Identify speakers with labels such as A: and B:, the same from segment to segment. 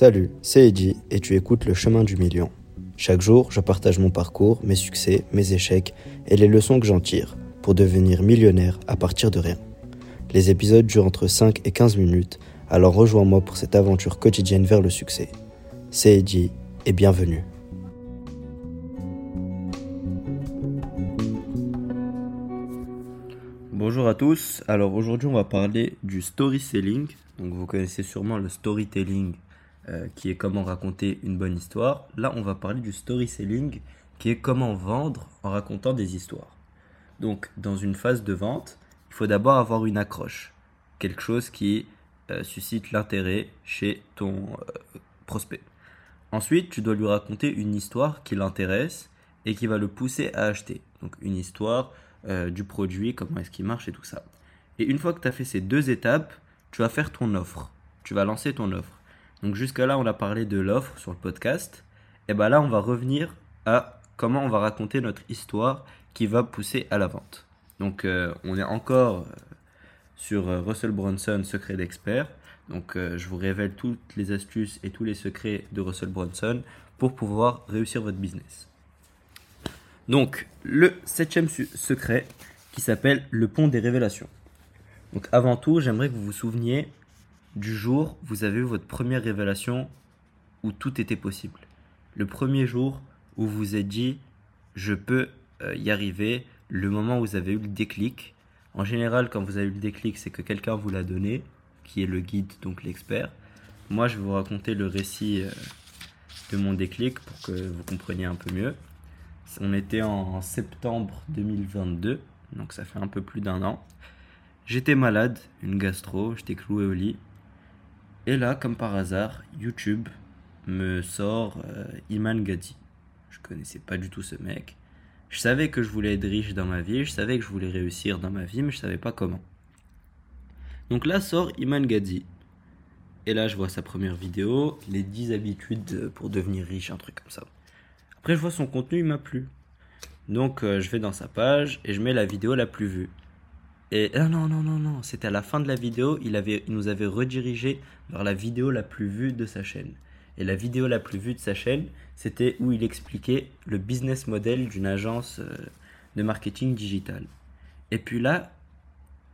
A: Salut, c'est Eddie et tu écoutes Le Chemin du Million. Chaque jour, je partage mon parcours, mes succès, mes échecs et les leçons que j'en tire pour devenir millionnaire à partir de rien. Les épisodes durent entre 5 et 15 minutes, alors rejoins-moi pour cette aventure quotidienne vers le succès. C'est Eddie et bienvenue. Bonjour à tous, alors aujourd'hui on va parler du story selling. Donc vous connaissez sûrement le storytelling euh, qui est comment raconter une bonne histoire. Là, on va parler du storytelling, qui est comment vendre en racontant des histoires. Donc, dans une phase de vente, il faut d'abord avoir une accroche, quelque chose qui euh, suscite l'intérêt chez ton euh, prospect. Ensuite, tu dois lui raconter une histoire qui l'intéresse et qui va le pousser à acheter. Donc, une histoire du produit, comment est-ce qu'il marche et tout ça. Et une fois que tu as fait ces deux étapes, tu vas faire ton offre. Tu vas lancer ton offre. Donc jusqu'à là, on a parlé de l'offre sur le podcast. Et bien là, on va revenir à comment on va raconter notre histoire qui va pousser à la vente. Donc euh, on est encore euh, sur euh, Russell Brunson, secret d'expert. Donc je vous révèle toutes les astuces et tous les secrets de Russell Brunson pour pouvoir réussir votre business. Donc le septième secret qui s'appelle le pont des révélations. Donc avant tout, j'aimerais que vous vous souveniez du jour vous avez eu votre première révélation où tout était possible. Le premier jour où vous vous êtes dit je peux euh, y arriver, le moment où vous avez eu le déclic. En général, quand vous avez eu le déclic, c'est que quelqu'un vous l'a donné, qui est le guide, donc l'expert. Moi, je vais vous raconter le récit euh, de mon déclic pour que vous compreniez un peu mieux. On était en septembre 2022, donc ça fait un peu plus d'un an. J'étais malade, une gastro, j'étais cloué au lit. Et là, comme par hasard, YouTube me sort euh, Iman Gadi. Je connaissais pas du tout ce mec. Je savais que je voulais être riche dans ma vie, je savais que je voulais réussir dans ma vie, mais je savais pas comment. Donc là sort Iman Gadi. Et là, je vois sa première vidéo, les 10 habitudes pour devenir riche, un truc comme ça. Après, je vois son contenu, il m'a plu. Donc, euh, je vais dans sa page et je mets la vidéo la plus vue. Et ah non, non, non, non, c'était à la fin de la vidéo, il, avait, il nous avait redirigé vers la vidéo la plus vue de sa chaîne. Et la vidéo la plus vue de sa chaîne, c'était où il expliquait le business model d'une agence euh, de marketing digital. Et puis là,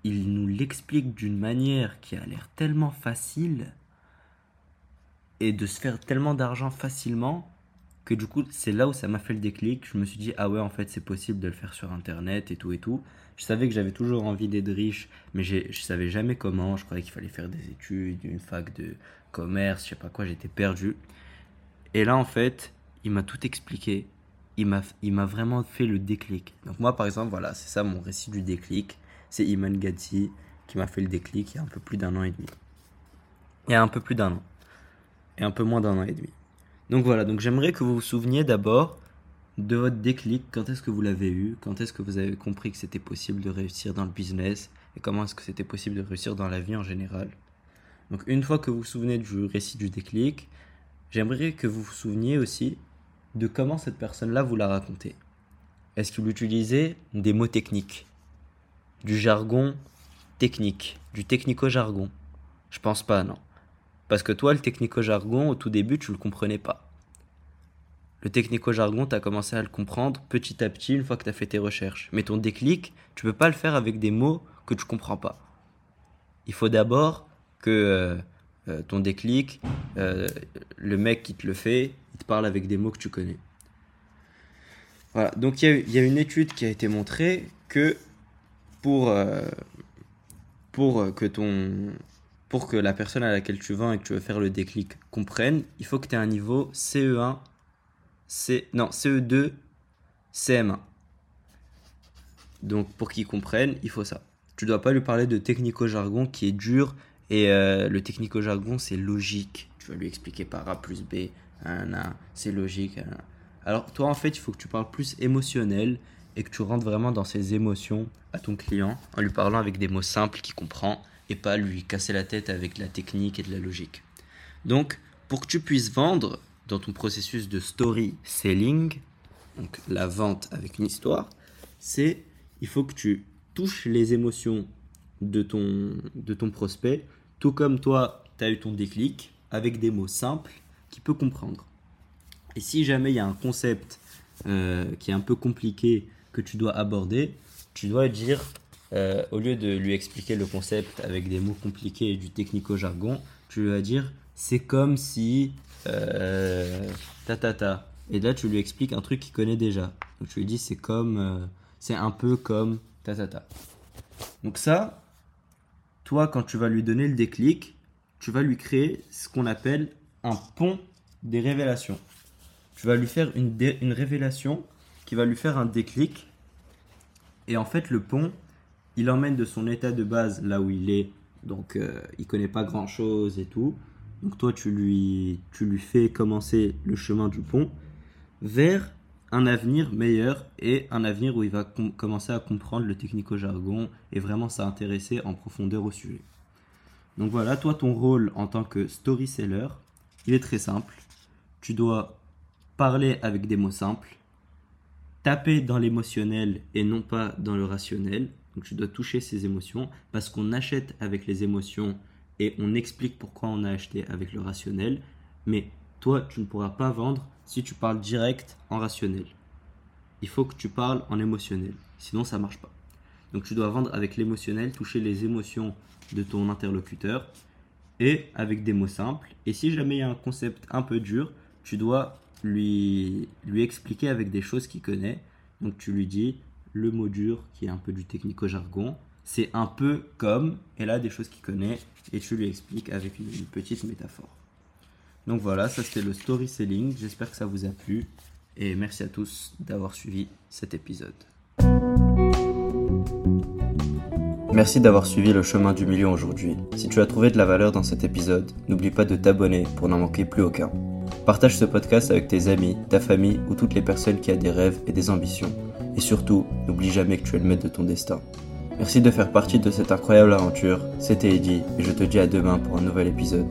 A: il nous l'explique d'une manière qui a l'air tellement facile et de se faire tellement d'argent facilement que du coup, c'est là où ça m'a fait le déclic. Je me suis dit, ah ouais, en fait, c'est possible de le faire sur Internet et tout et tout. Je savais que j'avais toujours envie d'être riche, mais je savais jamais comment. Je croyais qu'il fallait faire des études, une fac de commerce, je sais pas quoi, j'étais perdu. Et là, en fait, il m'a tout expliqué. Il m'a, vraiment fait le déclic. Donc moi, par exemple, voilà, c'est ça mon récit du déclic. C'est Iman Gadzi qui m'a fait le déclic il y a un peu plus d'un an et demi. Il y a un peu plus d'un an. Et un peu moins d'un an et demi. Donc voilà, donc j'aimerais que vous vous souveniez d'abord de votre déclic, quand est-ce que vous l'avez eu, quand est-ce que vous avez compris que c'était possible de réussir dans le business? Et comment est-ce que c'était possible de réussir dans la vie en général? Donc une fois que vous vous souvenez du récit du déclic, j'aimerais que vous vous souveniez aussi de comment cette personne-là vous l'a raconté. Est-ce qu'il utilisait des mots techniques, du jargon technique, du technico-jargon? Je pense pas, non. Parce que toi, le technico-jargon, au tout début, tu le comprenais pas. Le technico-jargon, tu as commencé à le comprendre petit à petit une fois que tu as fait tes recherches. Mais ton déclic, tu peux pas le faire avec des mots que tu comprends pas. Il faut d'abord que euh, euh, ton déclic, euh, le mec qui te le fait, il te parle avec des mots que tu connais. Voilà, donc il y, a une étude qui a été montrée que pour, pour que ton, pour que la personne à laquelle tu vends et que tu veux faire le déclic comprenne, il faut que tu aies un niveau CE1, C, non, CE2, CM1. Donc pour qu'il comprenne, il faut ça. Tu dois pas lui parler de technico-jargon qui est dur et euh, le technico-jargon c'est logique. Tu vas lui expliquer par A plus B, c'est logique. Alors toi en fait, il faut que tu parles plus émotionnel et que tu rentres vraiment dans ses émotions à ton client en lui parlant avec des mots simples qu'il comprend et pas lui casser la tête avec la technique et de la logique. Donc, pour que tu puisses vendre dans ton processus de story selling, donc la vente avec une histoire, c'est il faut que tu touches les émotions de ton, de ton prospect, tout comme toi, tu as eu ton déclic avec des mots simples qu'il peut comprendre. Et si jamais il y a un concept euh, qui est un peu compliqué que tu dois aborder, tu dois dire, euh, au lieu de lui expliquer le concept avec des mots compliqués et du technico-jargon, tu vas dire c'est comme si euh, ta ta ta. Et là, tu lui expliques un truc qu'il connaît déjà. Donc tu lui dis c'est comme, euh, c'est un peu comme ta ta ta. Donc ça, toi, quand tu vas lui donner le déclic, tu vas lui créer ce qu'on appelle un pont des révélations. Tu vas lui faire une, une révélation qui va lui faire un déclic. Et en fait, le pont, il emmène de son état de base là où il est. Donc, euh, il connaît pas grand chose et tout. Donc, toi, tu lui, tu lui fais commencer le chemin du pont vers un avenir meilleur et un avenir où il va commencer à comprendre le technico-jargon et vraiment s'intéresser en profondeur au sujet. Donc voilà, toi, ton rôle en tant que story seller, il est très simple. Tu dois parler avec des mots simples, taper dans l'émotionnel et non pas dans le rationnel. Donc tu dois toucher ses émotions parce qu'on achète avec les émotions et on explique pourquoi on a acheté avec le rationnel. Mais toi, tu ne pourras pas vendre si tu parles direct en rationnel. Il faut que tu parles en émotionnel, sinon ça marche pas. Donc tu dois vendre avec l'émotionnel, toucher les émotions de ton interlocuteur et avec des mots simples. Et si jamais il y a un concept un peu dur, tu dois lui, lui expliquer avec des choses qu'il connaît. Donc tu lui dis le mot dur qui est un peu du technico-jargon. C'est un peu comme, et là des choses qu'il connaît, et tu lui expliques avec une, petite métaphore. Donc voilà, ça c'était le story selling. J'espère que ça vous a plu. Et merci à tous d'avoir suivi cet épisode. Merci d'avoir suivi le chemin du million aujourd'hui. Si tu as trouvé de la valeur dans cet épisode, n'oublie pas de t'abonner pour n'en manquer plus aucun. Partage ce podcast avec tes amis, ta famille ou toutes les personnes qui ont des rêves et des ambitions. Et surtout, n'oublie jamais que tu es le maître de ton destin. Merci de faire partie de cette incroyable aventure. C'était Eddie et je te dis à demain pour un nouvel épisode.